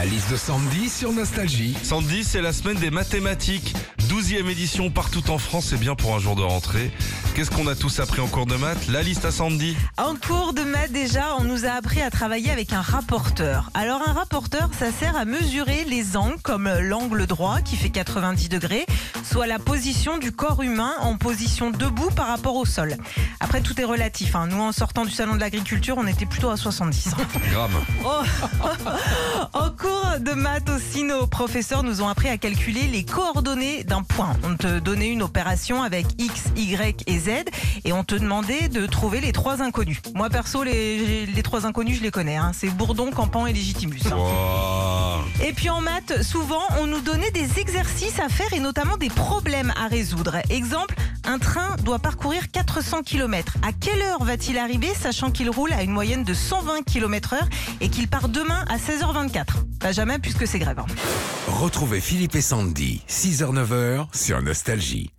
La liste de Sandy sur Nostalgie. Sandy, c'est la semaine des mathématiques. 12e édition partout en France, c'est bien pour un jour de rentrée. Qu'est-ce qu'on a tous appris en cours de maths? La liste à Sandy. En cours de maths déjà, on nous a appris à travailler avec un rapporteur. Alors un rapporteur, ça sert à mesurer les angles comme l'angle droit qui fait 90 degrés, soit la position du corps humain en position debout par rapport au sol. Après tout est relatif. hein. Nous en sortant du salon de l'agriculture, on était plutôt à 70. Gramme. Oh. en cours de maths aussi, nos professeurs nous ont appris à calculer les coordonnées d'un point. On te donnait une opération avec X, Y et Z et on te demandait de trouver les trois inconnus. Moi perso, les, les trois inconnus, je les connais. hein. C'est Bourdon, Campan et Légitimus. hein. Wow. Et puis en maths, souvent, on nous donnait des exercices à faire et notamment des problèmes à résoudre. Exemple, un train doit parcourir 400 km. À quelle heure va-t-il arriver, sachant qu'il roule à une moyenne de 120 km heure et qu'il part demain à 16h24 Pas jamais puisque c'est grève. Retrouvez Philippe et Sandy, 6h-9h sur Nostalgie.